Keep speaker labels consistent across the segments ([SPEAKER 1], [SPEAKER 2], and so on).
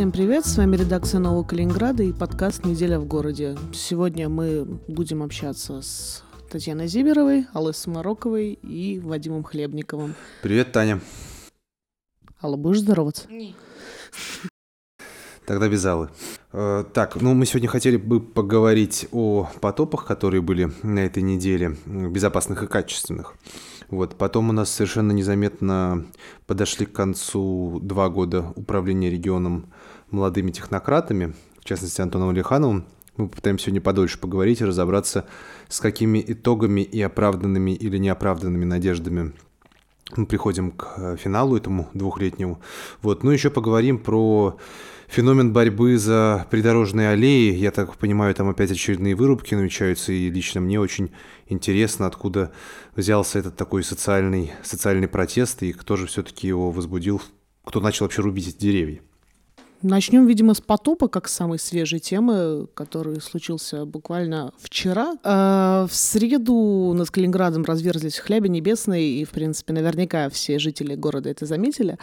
[SPEAKER 1] Всем привет, с вами редакция Нового Калининграда и подкаст «Неделя в городе». Сегодня мы будем общаться с Татьяной Зиберовой, Аллой Самароковой и Вадимом Хлебниковым.
[SPEAKER 2] Привет, Таня.
[SPEAKER 1] Алла, будешь здороваться?
[SPEAKER 3] Не.
[SPEAKER 2] Тогда без Аллы. Э, так, ну мы сегодня хотели бы поговорить о потопах, которые были на этой неделе, безопасных и качественных. Вот, потом у нас совершенно незаметно подошли к концу два года управления регионом молодыми технократами, в частности Антоном Алихановым. Мы попытаемся сегодня подольше поговорить и разобраться, с какими итогами и оправданными или неоправданными надеждами мы приходим к э, финалу этому двухлетнему. Вот. Ну, еще поговорим про феномен борьбы за придорожные аллеи. Я так понимаю, там опять очередные вырубки намечаются, и лично мне очень интересно, откуда взялся этот такой социальный, социальный протест, и кто же все-таки его возбудил, кто начал вообще рубить эти деревья.
[SPEAKER 1] Начнем, видимо, с потопа, как самой свежей темы, который случился буквально вчера. А, в среду над Калининградом разверзлись хляби небесные, и, в принципе, наверняка все жители города это заметили.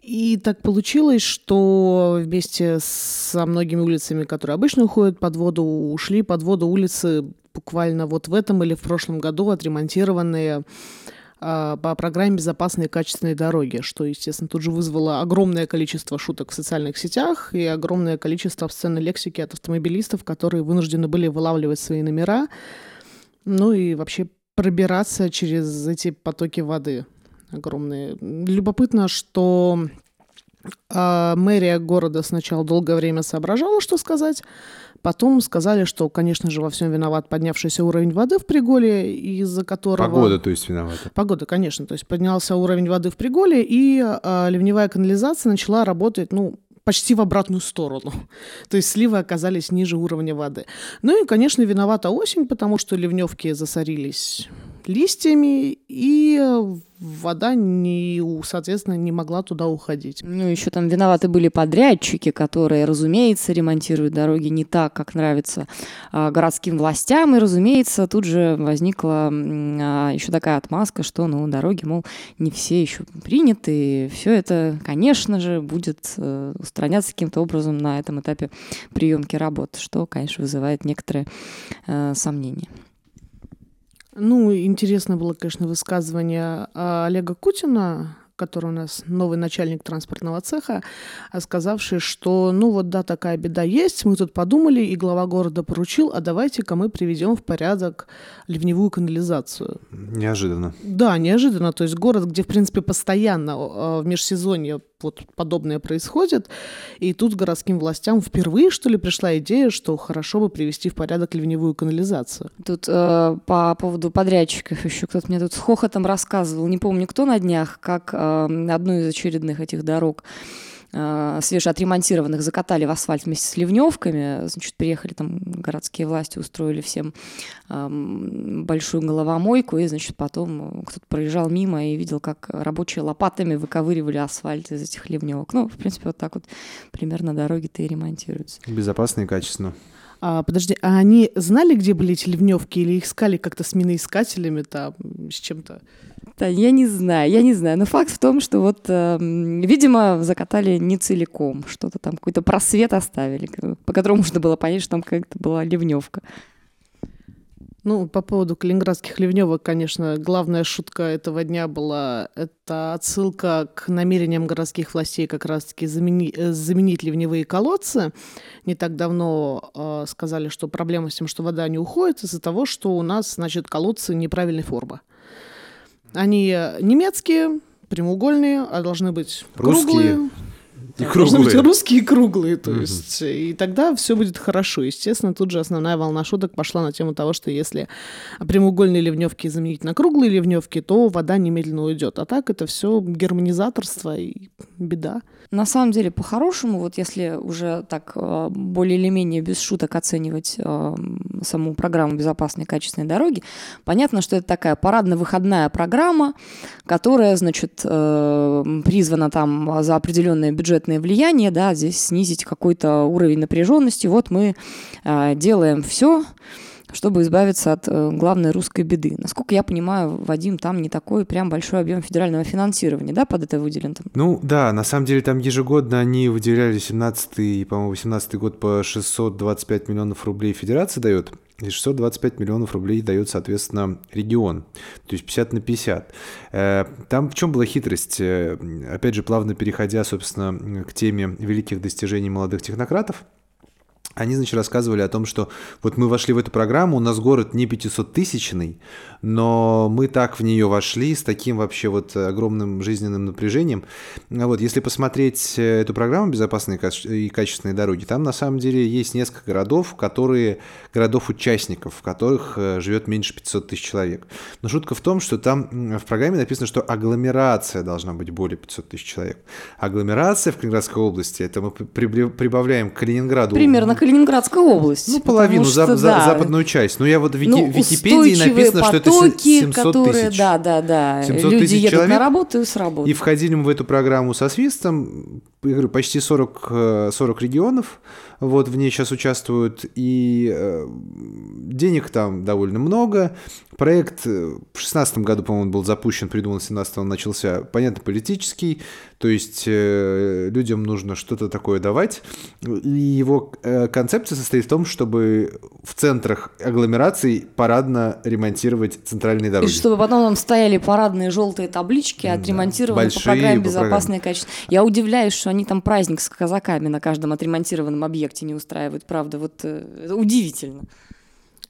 [SPEAKER 1] И так получилось, что вместе со многими улицами, которые обычно уходят под воду, ушли под воду улицы буквально вот в этом или в прошлом году отремонтированные по программе «Безопасные качественные дороги», что, естественно, тут же вызвало огромное количество шуток в социальных сетях и огромное количество обсценной лексики от автомобилистов, которые вынуждены были вылавливать свои номера, ну и вообще пробираться через эти потоки воды огромные. Любопытно, что э, мэрия города сначала долгое время соображала, что сказать, Потом сказали, что, конечно же, во всем виноват поднявшийся уровень воды в Приголе, из-за которого...
[SPEAKER 2] Погода, то есть, виновата.
[SPEAKER 1] Погода, конечно. То есть поднялся уровень воды в Приголе, и э, ливневая канализация начала работать, ну, почти в обратную сторону. То есть сливы оказались ниже уровня воды. Ну и, конечно, виновата осень, потому что ливневки засорились листьями, и вода, не, соответственно, не могла туда уходить.
[SPEAKER 3] Ну, еще там виноваты были подрядчики, которые, разумеется, ремонтируют дороги не так, как нравится а, городским властям, и, разумеется, тут же возникла а, еще такая отмазка, что, ну, дороги, мол, не все еще приняты, и все это, конечно же, будет а, устраняться каким-то образом на этом этапе приемки работ, что, конечно, вызывает некоторые а, сомнения.
[SPEAKER 1] Ну, интересно было, конечно, высказывание а, Олега Кутина, который у нас новый начальник транспортного цеха, сказавший, что ну вот да, такая беда есть, мы тут подумали, и глава города поручил, а давайте-ка мы приведем в порядок ливневую канализацию.
[SPEAKER 2] Неожиданно.
[SPEAKER 1] Да, неожиданно. То есть город, где, в принципе, постоянно а, в межсезонье вот подобное происходит, и тут городским властям впервые, что ли, пришла идея, что хорошо бы привести в порядок ливневую канализацию.
[SPEAKER 3] Тут э, по поводу подрядчиков еще кто-то мне тут с хохотом рассказывал, не помню кто на днях, как э, одну из очередных этих дорог свежеотремонтированных закатали в асфальт вместе с ливневками. Значит, приехали там городские власти, устроили всем э, большую головомойку, и, значит, потом кто-то проезжал мимо и видел, как рабочие лопатами выковыривали асфальт из этих ливневок. Ну, в принципе, вот так вот примерно дороги-то и ремонтируются.
[SPEAKER 2] Безопасно и качественно.
[SPEAKER 1] А, подожди, а они знали, где были эти ливневки, или их искали как-то с миноискателями, там, с чем-то?
[SPEAKER 3] Да, я не знаю, я не знаю. Но факт в том, что вот, э, видимо, закатали не целиком, что-то там, какой-то просвет оставили, по которому можно было понять, что там как-то была ливневка.
[SPEAKER 1] Ну, по поводу калининградских ливневок, конечно, главная шутка этого дня была это отсылка к намерениям городских властей как раз-таки замени, э, заменить ливневые колодцы. Не так давно э, сказали, что проблема с тем, что вода не уходит из-за того, что у нас, значит, колодцы неправильной формы. Они немецкие, прямоугольные, а должны быть
[SPEAKER 2] Русские.
[SPEAKER 1] круглые.
[SPEAKER 2] И
[SPEAKER 1] Да, должны быть
[SPEAKER 2] круглые.
[SPEAKER 1] русские и круглые, то есть, и тогда все будет хорошо. Естественно, тут же основная волна шуток пошла на тему того, что если прямоугольные ливневки заменить на круглые ливневки, то вода немедленно уйдет. А так это все германизаторство и беда.
[SPEAKER 3] На самом деле, по-хорошему, вот если уже так э, более или менее без шуток оценивать э, саму программу безопасной и качественной дороги, понятно, что это такая парадно-выходная программа, которая, значит, э, призвана там за определенное бюджетное влияние, да, здесь снизить какой-то уровень напряженности. Вот мы э, делаем все, чтобы избавиться от э, главной русской беды. Насколько я понимаю, Вадим, там не такой прям большой объем федерального финансирования, да, под это выделен? Там?
[SPEAKER 2] Ну да, на самом деле там ежегодно они выделяли 17 и, по-моему, 18 год по 625 миллионов рублей федерация дает, и 625 миллионов рублей дает, соответственно, регион. То есть 50 на 50. Э, там в чем была хитрость? Э, опять же, плавно переходя, собственно, к теме великих достижений молодых технократов, они, значит, рассказывали о том, что вот мы вошли в эту программу, у нас город не 500-тысячный, но мы так в нее вошли с таким вообще вот огромным жизненным напряжением. Вот, если посмотреть э, эту программу «Безопасные и качественные дороги», там на самом деле есть несколько городов, которые, городов-участников, в которых э, живет меньше 500 тысяч человек. Но шутка в том, что там в программе написано, что агломерация должна быть более 500 тысяч человек. Агломерация в Калининградской области, это мы прибавляем к Калининграду.
[SPEAKER 3] Примерно Калининградская область.
[SPEAKER 2] Ну, половину, что, за, да. западную часть. Но я вот в Вики, ну, Википедии написано, что это 700
[SPEAKER 3] которые, тысяч. Да, да, да. 700 Люди едут человек, на работу и с работы.
[SPEAKER 2] И входили мы в эту программу со свистом. Я говорю, почти 40, 40 э, регионов вот в ней сейчас участвуют, и э, денег там довольно много. Проект э, в 2016 году, по-моему, был запущен, придуман в 2017 он начался, понятно, политический, то есть э, людям нужно что-то такое давать. И его э, концепция состоит в том, чтобы в центрах агломераций парадно ремонтировать центральные дороги.
[SPEAKER 3] И чтобы потом там стояли парадные желтые таблички, отремонтированные да, по программе «Безопасное качество». Я удивляюсь, что они там праздник с казаками на каждом отремонтированном объекте проекте не устраивает, правда, вот э, удивительно.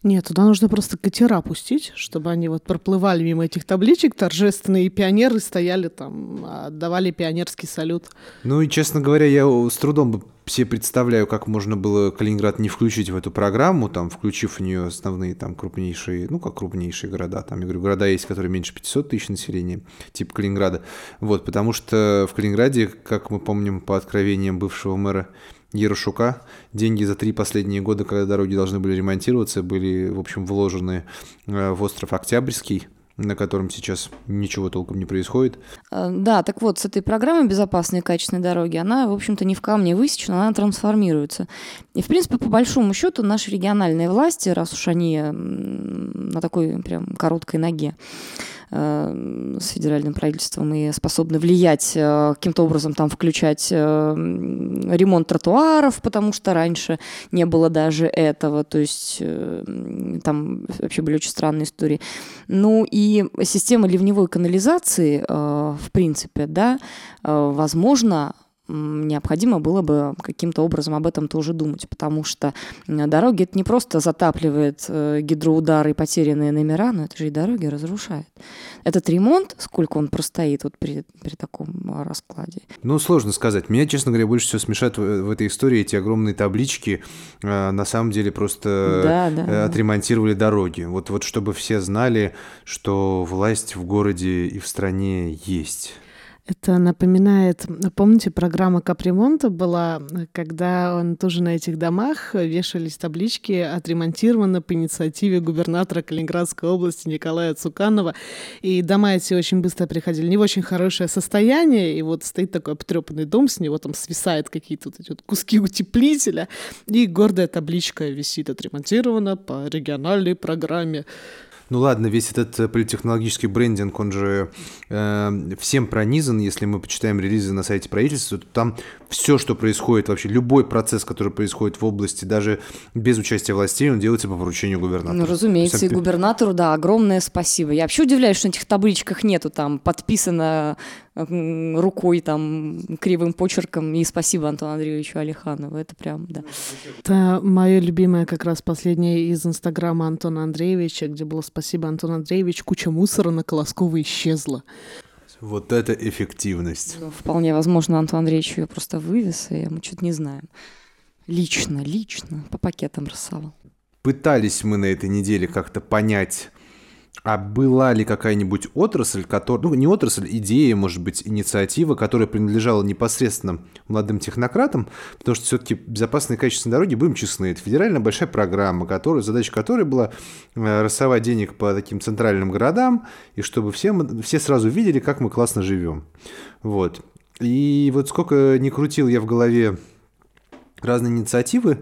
[SPEAKER 1] Нет, туда нужно просто катера пустить, чтобы они вот проплывали мимо этих табличек, торжественные пионеры стояли там, отдавали пионерский салют.
[SPEAKER 2] Ну и, честно говоря, я с трудом все представляю, как можно было Калининград не включить в эту программу, там, включив в нее основные там крупнейшие, ну, как крупнейшие города. Там, я говорю, города есть, которые меньше 500 тысяч населения, типа Калининграда. Вот, потому что в Калининграде, как мы помним по откровениям бывшего мэра Ярошука. Деньги за три последние года, когда дороги должны были ремонтироваться, были, в общем, вложены э, в остров Октябрьский, на котором сейчас ничего толком не происходит.
[SPEAKER 3] Э, да, так вот, с этой программой безопасной и качественной дороги, она, в общем-то, не в камне высечена, она трансформируется. И, в принципе, по большому счету, наши региональные власти, раз уж они на такой прям короткой ноге, с федеральным правительством и способны влиять э, каким-то образом, там включать э, ремонт тротуаров, потому что раньше не было даже этого, то есть там вообще были очень странные истории. Ну и система ливневой канализации, в принципе, да, возможно, необходимо было бы каким-то образом об этом тоже думать, потому что дороги это не просто затапливает э, гидроудары и потерянные номера, но это же и дороги разрушает. Этот ремонт, сколько он простоит вот при, при таком раскладе?
[SPEAKER 2] Ну, сложно сказать. Меня, честно говоря, больше всего смешат в, в этой истории эти огромные таблички. Э, на самом деле просто да, да, э, отремонтировали да. дороги. Вот, вот чтобы все знали, что власть в городе и в стране есть.
[SPEAKER 1] Это напоминает, помните, программа капремонта была, когда он тоже на этих домах вешались таблички «Отремонтировано по инициативе губернатора Калининградской области Николая Цуканова». И дома эти очень быстро приходили не в очень хорошее состояние, и вот стоит такой потрепанный дом, с него там свисают какие-то вот эти вот куски утеплителя, и гордая табличка висит «Отремонтировано по региональной программе».
[SPEAKER 2] Ну ладно, весь этот э, политтехнологический брендинг, он же э, всем пронизан, если мы почитаем релизы на сайте правительства, то там все, что происходит, вообще любой процесс, который происходит в области, даже без участия властей, он делается по поручению губернатора.
[SPEAKER 3] Ну, разумеется, есть, и губернатору, да, огромное спасибо. Я вообще удивляюсь, что на этих табличках нету там подписано рукой там кривым почерком и спасибо Антону Андреевичу Алиханову. Это прям, да.
[SPEAKER 1] Это мое любимое как раз последнее из Инстаграма Антона Андреевича, где было спасибо Антон Андреевич, куча мусора на Колосково исчезла.
[SPEAKER 2] Вот это эффективность.
[SPEAKER 3] Ну, вполне возможно, Антон Андреевич ее просто вывез, и мы что-то не знаем. Лично, лично, по пакетам рассовал.
[SPEAKER 2] Пытались мы на этой неделе как-то понять, а была ли какая-нибудь отрасль, которая, ну не отрасль, идея, может быть, инициатива, которая принадлежала непосредственно молодым технократам, потому что все-таки безопасные качественные дороги, будем честны, это федеральная большая программа, которая, задача которой была э, рассовать денег по таким центральным городам, и чтобы все, все сразу видели, как мы классно живем. Вот. И вот сколько не крутил я в голове разные инициативы,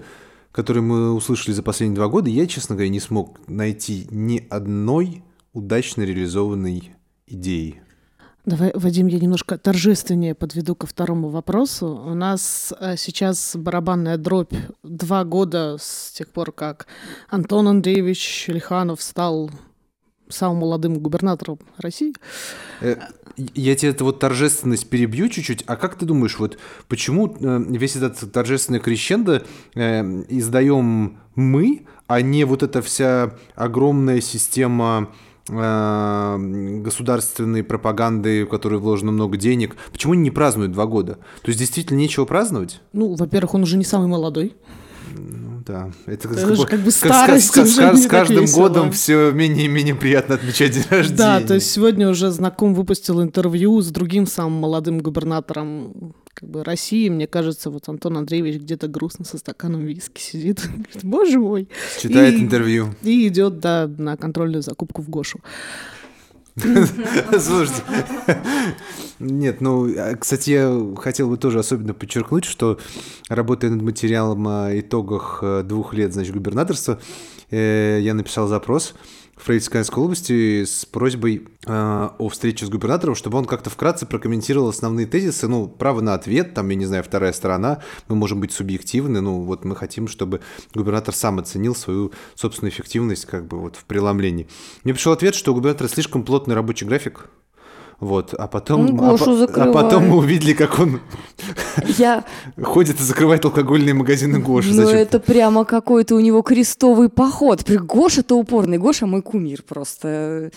[SPEAKER 2] которые мы услышали за последние два года, я, честно говоря, не смог найти ни одной удачно реализованной идеи.
[SPEAKER 1] Давай, Вадим, я немножко торжественнее подведу ко второму вопросу. У нас э, сейчас барабанная дробь два года с тех пор, как Антон Андреевич Лиханов стал самым молодым губернатором России.
[SPEAKER 2] Э, я тебе эту вот торжественность перебью чуть-чуть. А как ты думаешь, вот почему э, весь этот торжественный крещендо э, издаем мы, а не вот эта вся огромная система государственной пропаганды, в которой вложено много денег. Почему они не празднуют два года? То есть действительно нечего праздновать?
[SPEAKER 1] Ну, во-первых, он уже не самый молодой
[SPEAKER 2] да. Это,
[SPEAKER 1] это же как бы старость с,
[SPEAKER 2] с, с, с каждым годом все менее и менее приятно отмечать день рождения.
[SPEAKER 1] Да, то есть сегодня уже знаком выпустил интервью с другим самым молодым губернатором как бы России. Мне кажется, вот Антон Андреевич где-то грустно со стаканом виски сидит. Боже мой.
[SPEAKER 2] Читает и, интервью.
[SPEAKER 1] И идет, да, на контрольную закупку в Гошу.
[SPEAKER 2] Слушайте, нет, ну, а, кстати, я хотел бы тоже особенно подчеркнуть, что работая над материалом о итогах э, двух лет, значит, губернаторства, э, я написал запрос Фрейдской области с просьбой э, о встрече с губернатором, чтобы он как-то вкратце прокомментировал основные тезисы, ну, право на ответ, там, я не знаю, вторая сторона, мы можем быть субъективны, ну, вот мы хотим, чтобы губернатор сам оценил свою собственную эффективность, как бы, вот, в преломлении. Мне пришел ответ, что у губернатора слишком плотный рабочий график, вот, а потом,
[SPEAKER 3] а, а
[SPEAKER 2] потом мы увидели, как он
[SPEAKER 3] я...
[SPEAKER 2] ходит и закрывает алкогольные магазины Гоши.
[SPEAKER 3] Ну, это прямо какой-то у него крестовый поход. Гоша-то упорный, Гоша мой кумир просто.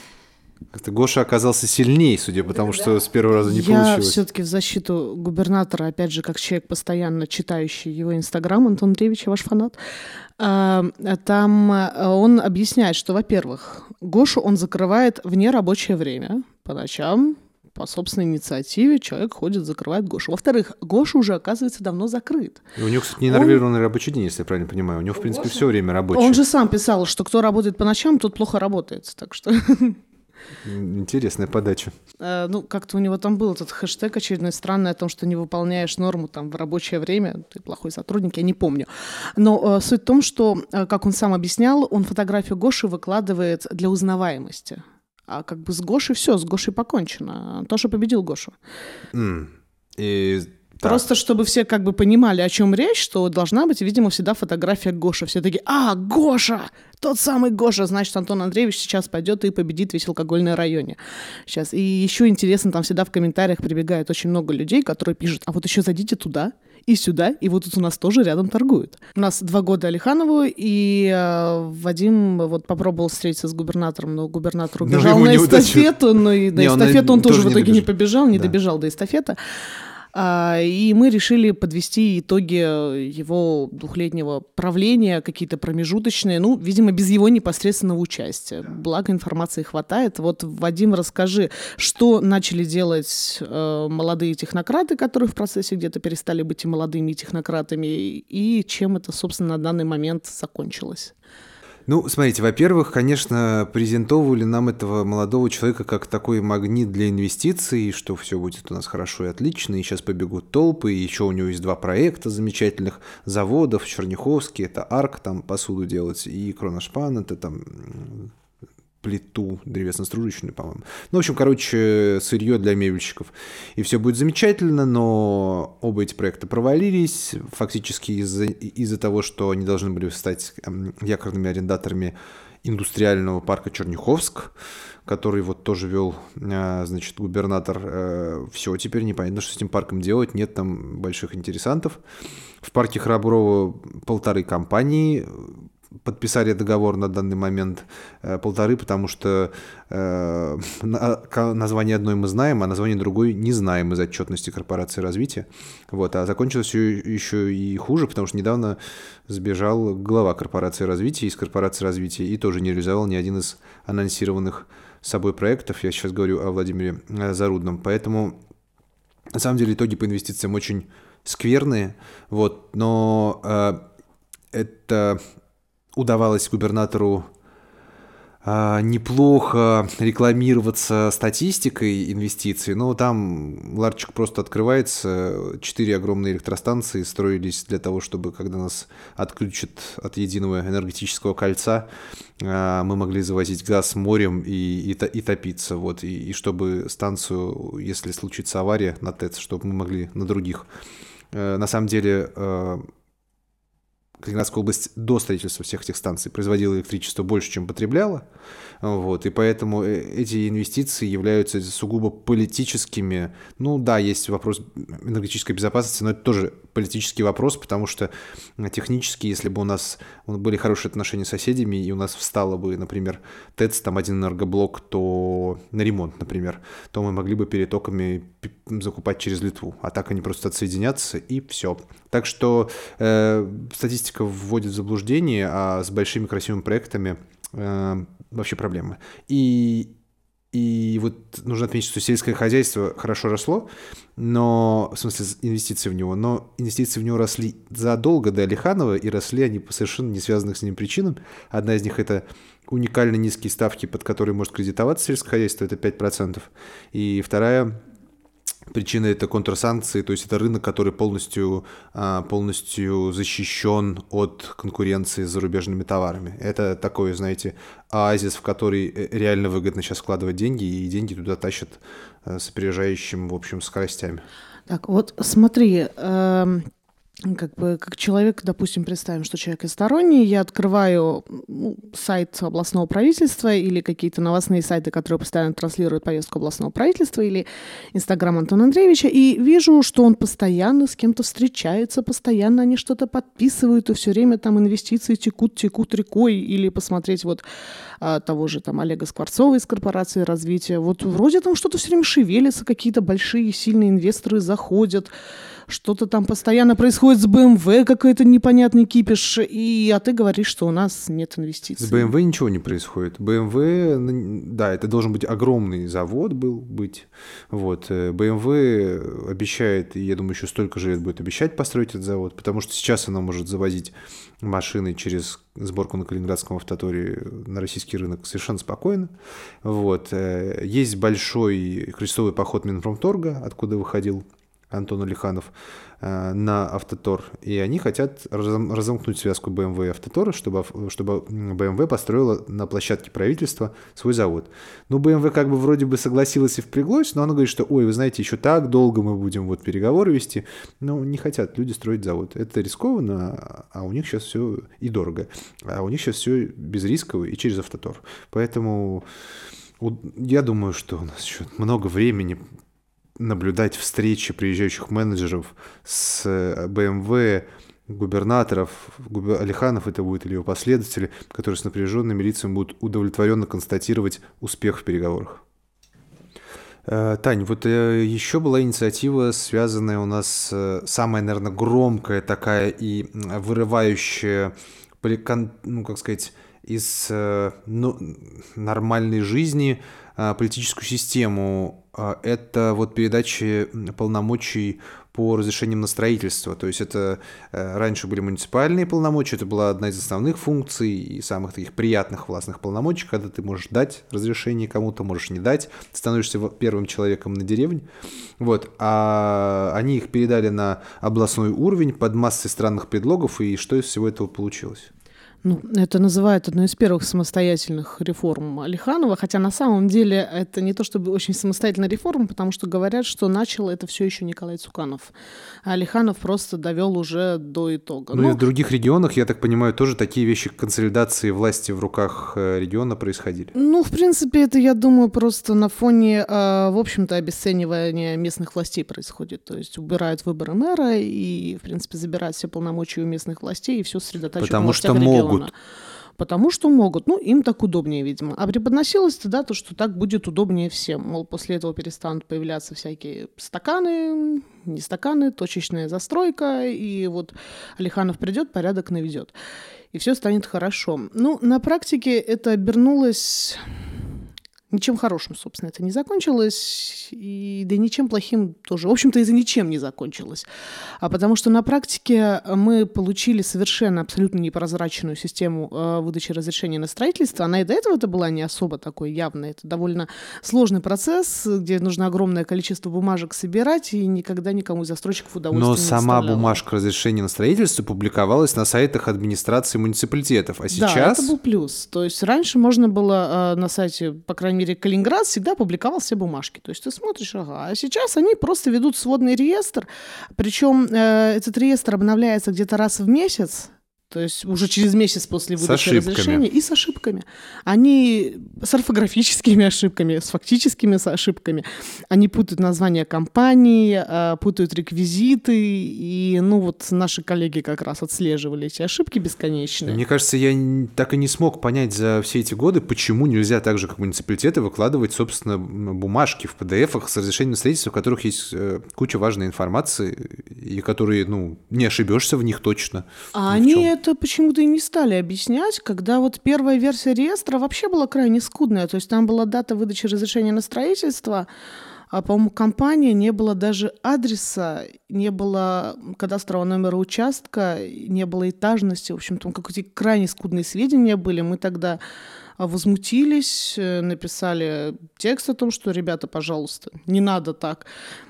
[SPEAKER 2] Это Гоша оказался сильнее, судя по тому, да. что с первого раза не
[SPEAKER 1] я
[SPEAKER 2] получилось.
[SPEAKER 1] Я все-таки в защиту губернатора, опять же, как человек, постоянно читающий его Инстаграм, Антон Андреевич, ваш фанат, а, там а, он объясняет, что, во-первых, Гошу он закрывает в нерабочее время, по ночам, по собственной инициативе человек ходит, закрывает Гошу. Во-вторых, Гоша уже, оказывается, давно закрыт.
[SPEAKER 2] И у него, кстати, ненормированный он... рабочий день, если я правильно понимаю. У него, в принципе, все время рабочее.
[SPEAKER 1] Он же сам писал, что кто работает по ночам, тот плохо работает. Так что...
[SPEAKER 2] Интересная подача.
[SPEAKER 1] Э, ну, как-то у него там был этот хэштег очередной странный о том, что не выполняешь норму там в рабочее время, ты плохой сотрудник, я не помню. Но э, суть в том, что, э, как он сам объяснял, он фотографию Гоши выкладывает для узнаваемости. А как бы с Гошей все, с Гошей покончено. Тоша победил Гошу.
[SPEAKER 2] Mm. И
[SPEAKER 1] Просто чтобы все как бы понимали, о чем речь, что должна быть, видимо, всегда фотография Гоши. Все такие, а, Гоша! Тот самый Гоша! Значит, Антон Андреевич сейчас пойдет и победит весь алкогольный районе. Сейчас. И еще интересно, там всегда в комментариях прибегает очень много людей, которые пишут, а вот еще зайдите туда, и сюда, и вот тут у нас тоже рядом торгуют. У нас два года Алиханову, и э, Вадим вот попробовал встретиться с губернатором, но губернатор убежал на эстафету, но и на не, эстафету он, он тоже в итоге не, не побежал, не да. добежал до эстафеты. А, и мы решили подвести итоги его двухлетнего правления, какие-то промежуточные, ну, видимо, без его непосредственного участия. Благо информации хватает. Вот, Вадим, расскажи, что начали делать э, молодые технократы, которые в процессе где-то перестали быть и молодыми технократами, и чем это, собственно, на данный момент закончилось?
[SPEAKER 2] Ну, смотрите, во-первых, конечно, презентовывали нам этого молодого человека как такой магнит для инвестиций, что все будет у нас хорошо и отлично, и сейчас побегут толпы, и еще у него есть два проекта замечательных заводов, Черняховский, это Арк, там посуду делать, и Кроношпан, это там плиту древесно-стружечную, по-моему. Ну, в общем, короче, сырье для мебельщиков. И все будет замечательно, но оба эти проекта провалились фактически из-за из того, что они должны были стать эм, якорными арендаторами индустриального парка Черняховск, который вот тоже вел, э, значит, губернатор. Э, все, теперь непонятно, что с этим парком делать, нет там больших интересантов. В парке Храброва полторы компании, подписали договор на данный момент э, полторы, потому что э, название одной мы знаем, а название другой не знаем из отчетности корпорации развития. Вот, а закончилось все еще и хуже, потому что недавно сбежал глава корпорации развития из корпорации развития и тоже не реализовал ни один из анонсированных собой проектов. Я сейчас говорю о Владимире э, Зарудном. Поэтому на самом деле итоги по инвестициям очень скверные, вот, но э, это удавалось губернатору а, неплохо рекламироваться статистикой инвестиций, но там ларчик просто открывается, четыре огромные электростанции строились для того, чтобы когда нас отключат от единого энергетического кольца, а, мы могли завозить газ морем и, и, и топиться, вот, и, и чтобы станцию, если случится авария на ТЭЦ, чтобы мы могли на других. Э, на самом деле э, Калининградская область до строительства всех этих станций производила электричество больше, чем потребляла. Вот, и поэтому э, эти инвестиции являются сугубо политическими. Ну да, есть вопрос энергетической безопасности, но это тоже политический вопрос, потому что технически, если бы у нас были хорошие отношения с соседями, и у нас встало бы, например, ТЭЦ, там один энергоблок, то на ремонт, например, то мы могли бы перетоками закупать через Литву. А так они просто отсоединятся, и все. Так что э, статистика вводит в заблуждение, а с большими красивыми проектами э, вообще проблемы. И, и вот нужно отметить, что сельское хозяйство хорошо росло, но, в смысле, инвестиции в него, но инвестиции в него росли задолго до Алиханова, и росли они по совершенно не связанных с ним причинам. Одна из них – это уникально низкие ставки, под которые может кредитоваться сельское хозяйство, это 5%. И вторая Причина это контрсанкции, то есть это рынок, который полностью, а, полностью защищен от конкуренции с зарубежными товарами. Это такой, знаете, оазис, в который э, реально выгодно сейчас вкладывать деньги, и деньги туда тащат э, с опережающим, в общем, скоростями.
[SPEAKER 1] Так, вот смотри, эм, как бы как человек, допустим, представим, что человек сторонний, я открываю ну, сайт областного правительства или какие-то новостные сайты, которые постоянно транслируют повестку областного правительства или Инстаграм Антона Андреевича, и вижу, что он постоянно с кем-то встречается, постоянно они что-то подписывают, и все время там инвестиции текут, текут рекой, или посмотреть вот а, того же там Олега Скворцова из корпорации развития, вот вроде там что-то все время шевелится, какие-то большие сильные инвесторы заходят, что-то там постоянно происходит с BMW, какой-то непонятный кипиш, и, а ты говоришь, что у нас нет инвестиций.
[SPEAKER 2] С BMW ничего не происходит. BMW, да, это должен быть огромный завод был быть. Вот. Э, BMW обещает, и я думаю, еще столько же лет будет обещать построить этот завод, потому что сейчас она может завозить машины через сборку на Калининградском автоторе на российский рынок совершенно спокойно. Вот. Э, есть большой крестовый поход Минпромторга, откуда выходил Антон Алиханов э, на Автотор, и они хотят разомкнуть связку BMW и Автотора, чтобы, чтобы BMW построила на площадке правительства свой завод. Ну, BMW как бы вроде бы согласилась и впряглась, но она говорит, что, ой, вы знаете, еще так долго мы будем вот переговоры вести. Ну, не хотят люди строить завод. Это рискованно, а у них сейчас все и дорого. А у них сейчас все безрисково и через Автотор. Поэтому я думаю, что у нас еще много времени наблюдать встречи приезжающих менеджеров с BMW, э, губернаторов, Алиханов это будет или его последователи, которые с напряженными лицами будут удовлетворенно констатировать успех в переговорах. Э, Тань, вот э, еще была инициатива, связанная у нас, самая, наверное, громкая такая и вырывающая, ну, как сказать, из ну, нормальной жизни политическую систему а, это вот передачи полномочий по разрешениям на строительство. То есть это э, раньше были муниципальные полномочия, это была одна из основных функций и самых таких приятных властных полномочий, когда ты можешь дать разрешение кому-то, можешь не дать, ты становишься первым человеком на деревне. Вот. А они их передали на областной уровень под массой странных предлогов, и что из всего этого получилось?
[SPEAKER 1] Ну, это называют одной из первых самостоятельных реформ Алиханова, хотя на самом деле это не то чтобы очень самостоятельная реформа, потому что говорят, что начал это все еще Николай Цуканов. А Алиханов просто довел уже до итога.
[SPEAKER 2] Ну Но... и в других регионах, я так понимаю, тоже такие вещи консолидации власти в руках э, региона происходили.
[SPEAKER 1] Ну, в принципе, это, я думаю, просто на фоне, э, в общем-то, обесценивания местных властей происходит. То есть убирают выборы мэра и, в принципе, забирают все полномочия у местных властей и все сосредотачивают
[SPEAKER 2] Потому что могут
[SPEAKER 1] могут. Потому что могут. Ну, им так удобнее, видимо. А преподносилось тогда то, что так будет удобнее всем. Мол, после этого перестанут появляться всякие стаканы, не стаканы, точечная застройка, и вот Алиханов придет, порядок наведет. И все станет хорошо. Ну, на практике это обернулось Ничем хорошим, собственно, это не закончилось, и да и ничем плохим тоже. В общем-то, из-за ничем не закончилось. А потому что на практике мы получили совершенно абсолютно непрозрачную систему э, выдачи разрешения на строительство. Она и до этого это была не особо такой явной. Это довольно сложный процесс, где нужно огромное количество бумажек собирать, и никогда никому из застройщиков удовольствия
[SPEAKER 2] Но
[SPEAKER 1] не
[SPEAKER 2] сама
[SPEAKER 1] доставляло.
[SPEAKER 2] бумажка разрешения на строительство публиковалась на сайтах администрации муниципалитетов. А
[SPEAKER 1] Да,
[SPEAKER 2] сейчас...
[SPEAKER 1] это был плюс. То есть раньше можно было э, на сайте, по крайней мере, Калининград всегда публиковал все бумажки. То есть ты смотришь, ага. А сейчас они просто ведут сводный реестр. Причем э, этот реестр обновляется где-то раз в месяц. То есть уже через месяц после выдачи разрешения и с ошибками. Они с орфографическими ошибками, с фактическими ошибками. Они путают названия компании, э, путают реквизиты. И, ну, вот наши коллеги как раз отслеживали эти ошибки бесконечные.
[SPEAKER 2] Мне кажется, я так и не смог понять за все эти годы, почему нельзя так же, как муниципалитеты, выкладывать, собственно, бумажки в PDF-ах с разрешением на строительство, в которых есть э, куча важной информации, и которые, ну, не ошибешься в них точно.
[SPEAKER 1] А они. Это почему-то и не стали объяснять, когда вот первая версия реестра вообще была крайне скудная. То есть там была дата выдачи разрешения на строительство, а, по-моему, компания, не было даже адреса, не было кадастрового номера участка, не было этажности. В общем, там какие-то крайне скудные сведения были. Мы тогда возмутились, э, написали текст о том, что, ребята, пожалуйста, не надо так.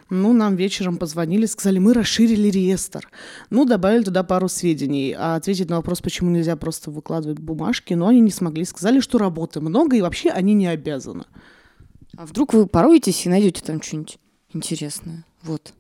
[SPEAKER 1] Ну, нам вечером позвонили, сказали, мы расширили реестр. Ну, добавили туда пару сведений. А ответить на вопрос, почему нельзя просто выкладывать бумажки, но они не смогли. Сказали, что работы много, и вообще они не обязаны.
[SPEAKER 3] А вдруг вы пороетесь и найдете там что-нибудь интересное? Вот.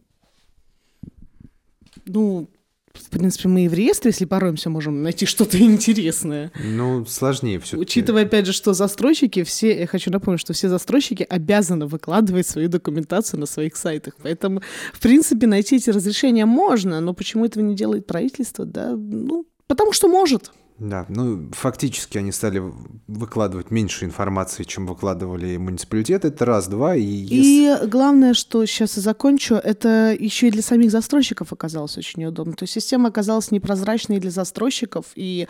[SPEAKER 1] Ну, в принципе, мы и в реестре, если пороемся, можем найти что-то интересное.
[SPEAKER 2] Ну, сложнее все
[SPEAKER 1] Учитывая, опять же, что застройщики все, я хочу напомнить, что все застройщики обязаны выкладывать свою документацию на своих сайтах. Поэтому, в принципе, найти эти разрешения можно, но почему этого не делает правительство, да? Ну, потому что может.
[SPEAKER 2] Да, ну, фактически они стали выкладывать меньше информации, чем выкладывали муниципалитеты. Это раз, два, и... если-
[SPEAKER 1] И главное, что сейчас и закончу, это еще и для самих застройщиков оказалось очень неудобно. То есть система оказалась непрозрачной для застройщиков, и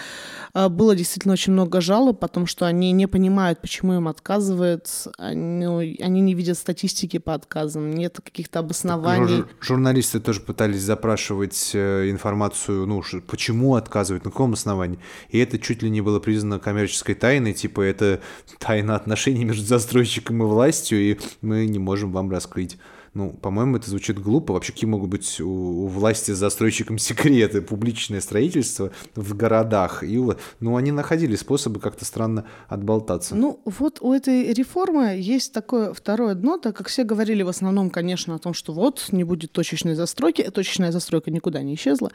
[SPEAKER 1] а, было действительно очень много жалоб, потому что они не понимают, почему им отказывают, они, ну, они не видят статистики по отказам, нет каких-то обоснований.
[SPEAKER 2] Жур- журналисты тоже пытались запрашивать э, информацию, ну, почему отказывают, на каком основании. И это чуть ли не было признано коммерческой тайной, типа это тайна отношений между застройщиком и властью, и мы не можем вам раскрыть. Ну, по-моему, это звучит глупо. Вообще, какие могут быть у, у власти с застройщиком секреты? Публичное строительство в городах. И, ну, они находили способы как-то странно отболтаться.
[SPEAKER 1] Ну, вот у этой реформы есть такое второе дно, так как все говорили в основном, конечно, о том, что вот не будет точечной застройки, э, точечная застройка никуда не исчезла,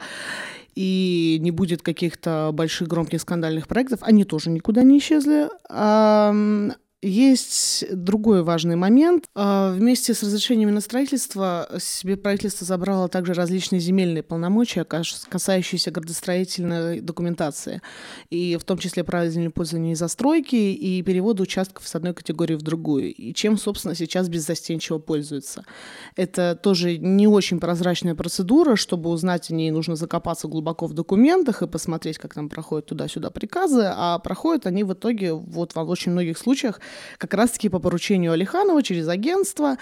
[SPEAKER 1] и не будет каких-то больших громких скандальных проектов, они тоже никуда не исчезли. А, есть другой важный момент. А, Вместе с разрешениями на строительство себе правительство забрало также различные земельные полномочия, кас- касающиеся градостроительной документации, и в том числе права землепользования и застройки, и перевода участков с одной категории в другую. И чем, собственно, сейчас беззастенчиво пользуются. Это тоже не очень прозрачная процедура. Чтобы узнать о ней, нужно закопаться глубоко в документах и посмотреть, как там проходят туда-сюда приказы, а проходят они в итоге вот в очень многих случаях как раз-таки по поручению Алиханова через агентство.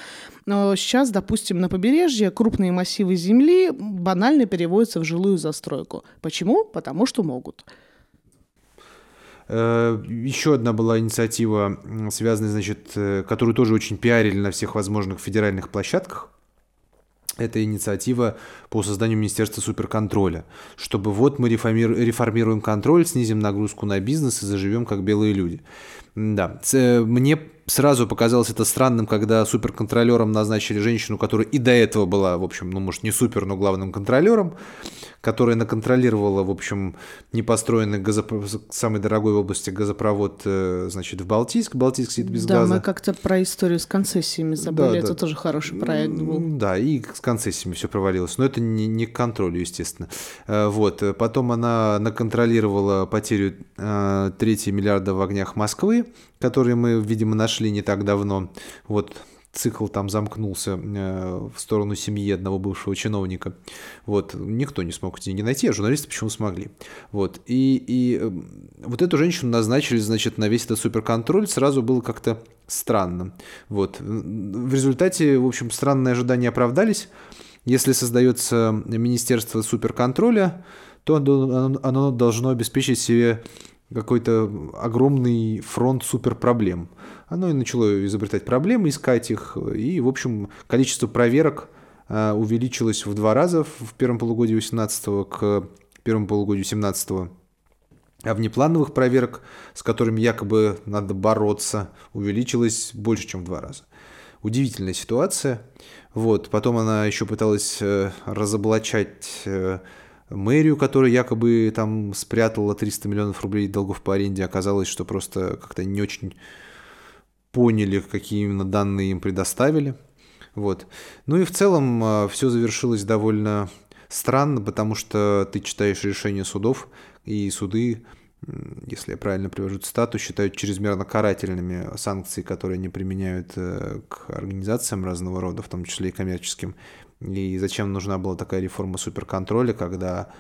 [SPEAKER 1] Сейчас, допустим, на побережье крупные массивы земли банально переводятся в жилую застройку. Почему? Потому что могут.
[SPEAKER 2] Э, Еще одна была инициатива, связанная, значит, э, которую тоже очень пиарили на всех возможных федеральных площадках. Это инициатива по созданию Министерства суперконтроля, чтобы вот мы реформир- реформируем контроль, снизим нагрузку на бизнес и заживем как белые люди. Да, э, мне сразу показалось это странным, когда суперконтролером назначили женщину, которая и до этого была, в общем, ну, может, не супер, но главным контролером, которая наконтролировала, в общем, непостроенный газопро... самый дорогой в области газопровод, э, значит, в Балтийск. Балтийск сидит без
[SPEAKER 1] да,
[SPEAKER 2] газа.
[SPEAKER 1] мы как-то про историю с концессиями забыли.
[SPEAKER 2] Да,
[SPEAKER 1] Это
[SPEAKER 2] да.
[SPEAKER 1] тоже хороший проект был.
[SPEAKER 2] Да, и с концессиями все провалилось. Но это не, не к контролю, естественно. Э, Вот. Потом она наконтролировала потерю э, трети миллиарда в огнях Москвы, которые мы, видимо, нашли не так давно. Вот цикл там замкнулся э, в сторону семьи одного бывшего чиновника. Вот. Никто не смог эти деньги найти, а журналисты почему смогли. Вот. И, и э, вот эту женщину назначили, значит, на весь этот суперконтроль. Сразу было как-то странно. Вот. В результате, в общем, странные ожидания оправдались. Если создается Министерство суперконтроля, то оно, должно обеспечить себе какой-то огромный фронт суперпроблем. Оно и начало изобретать проблемы, искать их, и, в общем, количество проверок а, увеличилось в два раза в первом полугодии 18 к первому полугодию 17 а внеплановых проверок, с которыми якобы надо бороться, увеличилось больше, чем в два раза. Удивительная ситуация. Вот. Потом она еще пыталась э, разоблачать э, мэрию, которая якобы там спрятала 300 миллионов рублей долгов по аренде. Оказалось, что просто как-то не очень поняли, какие именно данные им предоставили. Вот. Ну и в целом э, все завершилось довольно странно, потому что ты читаешь решения судов, и суды, если я правильно привожу цитату, считают чрезмерно карательными санкции, которые они применяют э, к организациям разного рода, в том числе и коммерческим. И зачем нужна была такая реформа суперконтроля, когда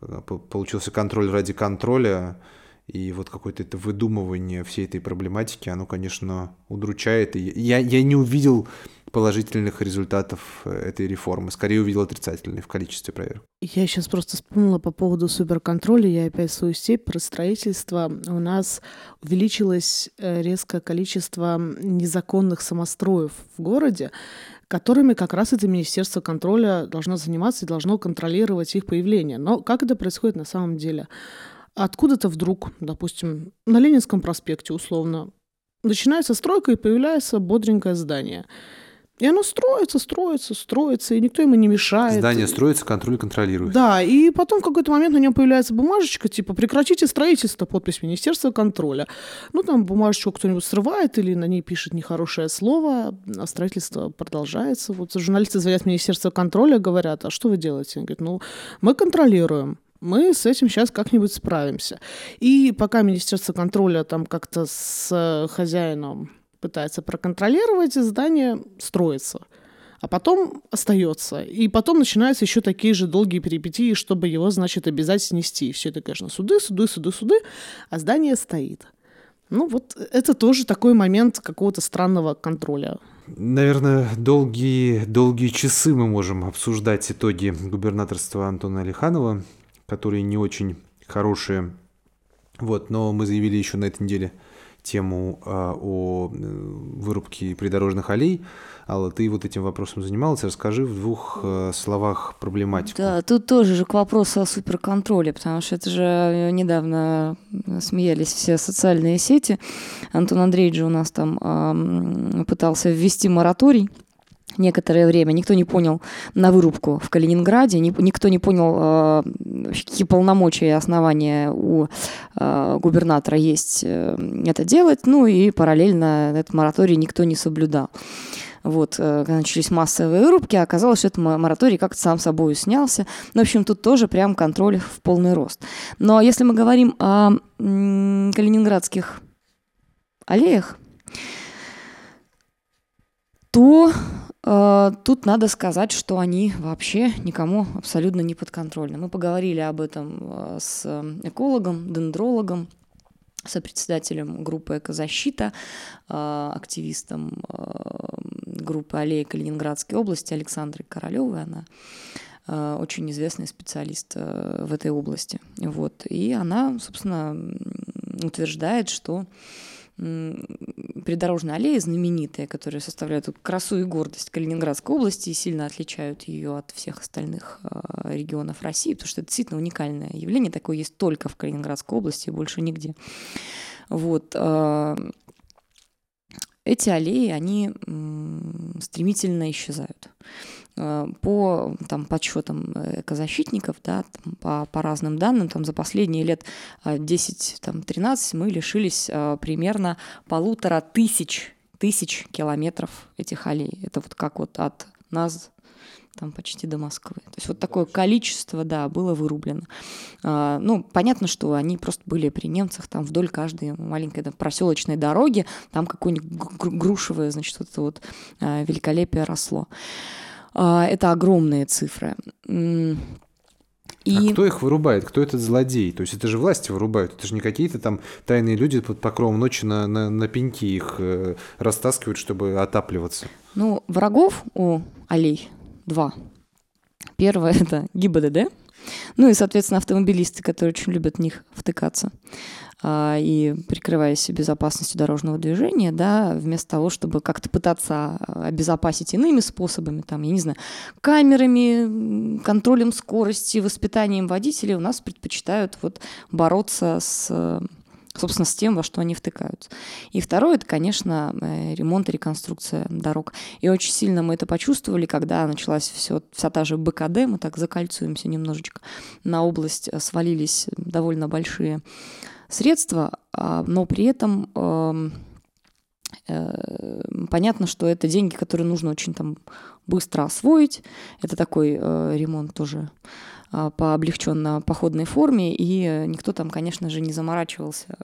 [SPEAKER 2] э, получился контроль ради контроля, и вот какое-то это выдумывание всей этой проблематики, оно, конечно, удручает. И я, я не увидел положительных результатов э, этой реформы. Скорее увидел отрицательные в количестве проверок.
[SPEAKER 1] Я сейчас просто вспомнила по поводу суперконтроля. Я опять свою степь про строительство. У нас увеличилось э, резкое количество незаконных самостроев в городе, которыми как раз это Министерство контроля должно заниматься и должно контролировать их появление. Но как это происходит на самом деле? Откуда-то вдруг, допустим, на Ленинском проспекте условно, начинается стройка и появляется бодренькое здание – и оно строится, строится, строится, и никто ему не мешает.
[SPEAKER 2] Здание строится, контроль контролирует.
[SPEAKER 1] Да, и потом в какой-то момент на нем появляется бумажечка, типа «Прекратите строительство», подпись Министерства контроля. Ну, там бумажечку кто-нибудь срывает или на ней пишет нехорошее слово, а строительство продолжается. Вот журналисты звонят в Министерство контроля, говорят, а что вы делаете? Они говорят, ну, мы контролируем мы с этим сейчас как-нибудь справимся. И пока Министерство контроля там как-то с хозяином пытается проконтролировать, здание строится. А потом остается. И потом начинаются еще такие же долгие перипетии, чтобы его, значит, обязать снести. Все это, конечно, суды, суды, суды, суды, а здание стоит. Ну вот это тоже такой момент какого-то странного контроля.
[SPEAKER 2] Наверное, долгие, долгие часы мы можем обсуждать итоги губернаторства Антона Алиханова, которые не очень хорошие. Вот, но мы заявили еще на этой неделе – тему а, о э, вырубке придорожных аллей. Алла, ты вот этим вопросом занималась. Расскажи в двух э, словах проблематику.
[SPEAKER 3] Да, тут тоже же к вопросу о суперконтроле, потому что это же э, недавно смеялись все социальные сети. Антон Андреевич у нас там э, пытался ввести мораторий некоторое время. Никто не понял на вырубку в Калининграде, никто не понял, э, какие полномочия и основания у э, губернатора есть э, это делать. Ну и параллельно этот мораторий никто не соблюдал. Вот, когда начались массовые вырубки, оказалось, что этот мораторий как-то сам собой снялся. Ну, в общем, тут тоже прям контроль в полный рост. Но если мы говорим о калининградских аллеях, то тут надо сказать, что они вообще никому абсолютно не подконтрольны. Мы поговорили об этом э, с экологом, дендрологом, сопредседателем группы «Экозащита», э, активистом группы «Аллея Калининградской области» Александрой Королевой. Она очень известный специалист в этой области. Вот. И она, собственно, утверждает, что придорожные аллеи знаменитые, которые составляют красу и гордость Калининградской области и сильно отличают ее от всех остальных э, регионов России, потому что это действительно уникальное явление, такое есть только в Калининградской области и больше нигде. Вот. Э, эти аллеи, они стремительно исчезают. Э, по там, подсчетам экозащитников, да, там, по, по разным данным, там, за последние лет 10-13 э, мы лишились э, примерно полутора тысяч, тысяч километров этих аллей. Это вот как вот от нас там почти до Москвы. То есть вот такое количество, да, было вырублено. А, ну, понятно, что они просто были при немцах, там вдоль каждой маленькой там, проселочной дороги, там какое-нибудь грушевое, значит, вот это вот великолепие росло. А, это огромные цифры.
[SPEAKER 2] И... А кто их вырубает? Кто этот злодей? То есть это же власти вырубают. Это же не какие-то там тайные люди под покровом ночи на, на, на пеньки их э, растаскивают, чтобы отапливаться.
[SPEAKER 3] Ну, врагов у аллей два. Первое – это ГИБДД, ну и, соответственно, автомобилисты, которые очень любят в них втыкаться а, и прикрываясь безопасностью дорожного движения, да, вместо того, чтобы как-то пытаться обезопасить иными способами, там, я не знаю, камерами, контролем скорости, воспитанием водителей, у нас предпочитают вот бороться с собственно, с тем, во что они втыкаются. И второе, это, конечно, э, ремонт и реконструкция дорог. И очень сильно мы это почувствовали, когда началась все, вся та же БКД, мы так закольцуемся немножечко, на область э, свалились довольно большие средства, а, но при этом эм, э, понятно, что это деньги, которые нужно очень там быстро освоить. Это такой ремонт тоже а, по облегченно-походной форме, и никто там, конечно же, не заморачивался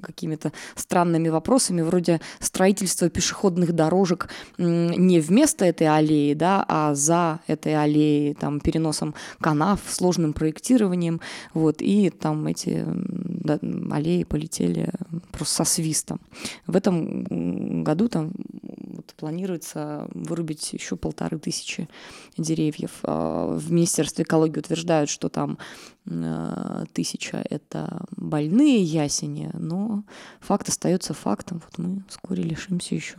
[SPEAKER 3] какими-то странными вопросами, вроде строительства пешеходных дорожек не вместо этой аллеи, да, а за этой аллеей, там, переносом канав, сложным проектированием, вот, и там эти да, аллеи полетели просто со свистом. В этом году там вот, планируется вырубить еще полторы тысячи деревьев. А, в Министерстве экологии утверждают, что там тысяча – это больные ясени, но факт остается фактом. Вот мы вскоре лишимся еще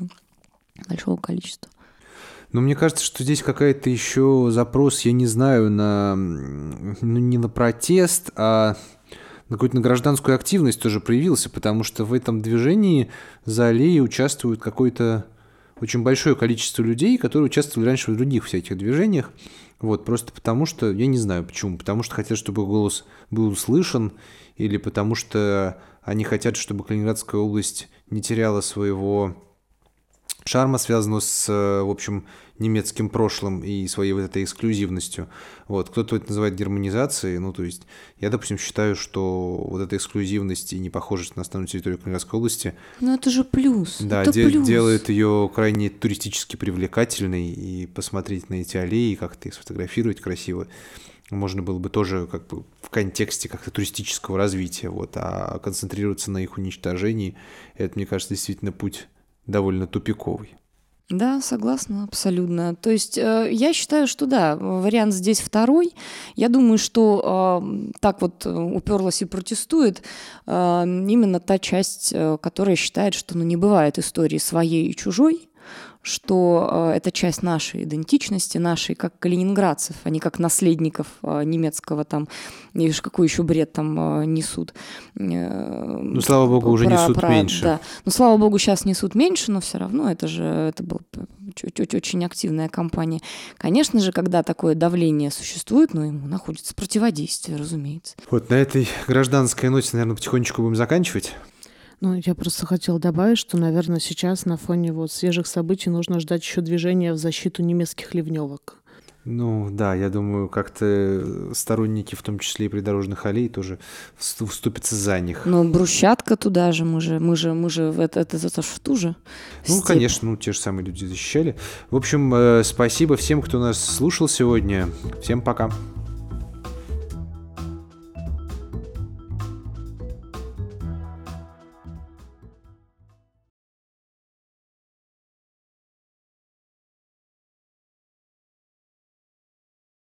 [SPEAKER 3] большого количества.
[SPEAKER 2] Но мне кажется, что здесь какая-то еще запрос, я не знаю, на ну, не на протест, а на какую-то на гражданскую активность тоже проявился, потому что в этом движении за аллеей участвует какой-то очень большое количество людей, которые участвовали раньше в других всяких движениях. Вот, просто потому что, я не знаю почему, потому что хотят, чтобы голос был услышан, или потому что они хотят, чтобы Калининградская область не теряла своего шарма, связанного с, в общем, немецким прошлым и своей вот этой эксклюзивностью. Вот. Кто-то это называет германизацией. Ну, то есть я, допустим, считаю, что вот эта эксклюзивность и непохожесть на основную территорию Калининградской области...
[SPEAKER 3] Ну, это же плюс.
[SPEAKER 2] Да,
[SPEAKER 3] это
[SPEAKER 2] де-
[SPEAKER 3] плюс.
[SPEAKER 2] делает ее крайне туристически привлекательной. И посмотреть на эти аллеи, как-то их сфотографировать красиво можно было бы тоже как бы в контексте как-то туристического развития, вот, а концентрироваться на их уничтожении, это, мне кажется, действительно путь довольно тупиковый.
[SPEAKER 3] Да, согласна, абсолютно. То есть э, я считаю, что да, вариант здесь второй. Я думаю, что э, так вот э, уперлась и протестует э, именно та часть, э, которая считает, что ну, не бывает истории своей и чужой, что э, это часть нашей идентичности, нашей как калининградцев, а не как наследников э, немецкого там, и какой еще бред там э, несут.
[SPEAKER 2] Ну, слава богу, про, уже несут про, меньше.
[SPEAKER 3] Да. Ну, слава богу, сейчас несут меньше, но все равно это же это была очень активная кампания. Конечно же, когда такое давление существует, ну, ему находится противодействие, разумеется.
[SPEAKER 2] Вот на этой гражданской ноте, наверное, потихонечку будем заканчивать.
[SPEAKER 1] Ну, я просто хотела добавить, что, наверное, сейчас на фоне вот свежих событий нужно ждать еще движения в защиту немецких ливневок.
[SPEAKER 2] Ну да, я думаю, как-то сторонники, в том числе и придорожных аллей, тоже вступятся за них.
[SPEAKER 3] Ну, брусчатка туда же, мы же, мы же, мы же, это, это, это, в ту же
[SPEAKER 2] Ну, степь. конечно, ну, те же самые люди защищали. В общем, э, спасибо всем, кто нас слушал сегодня. Всем пока.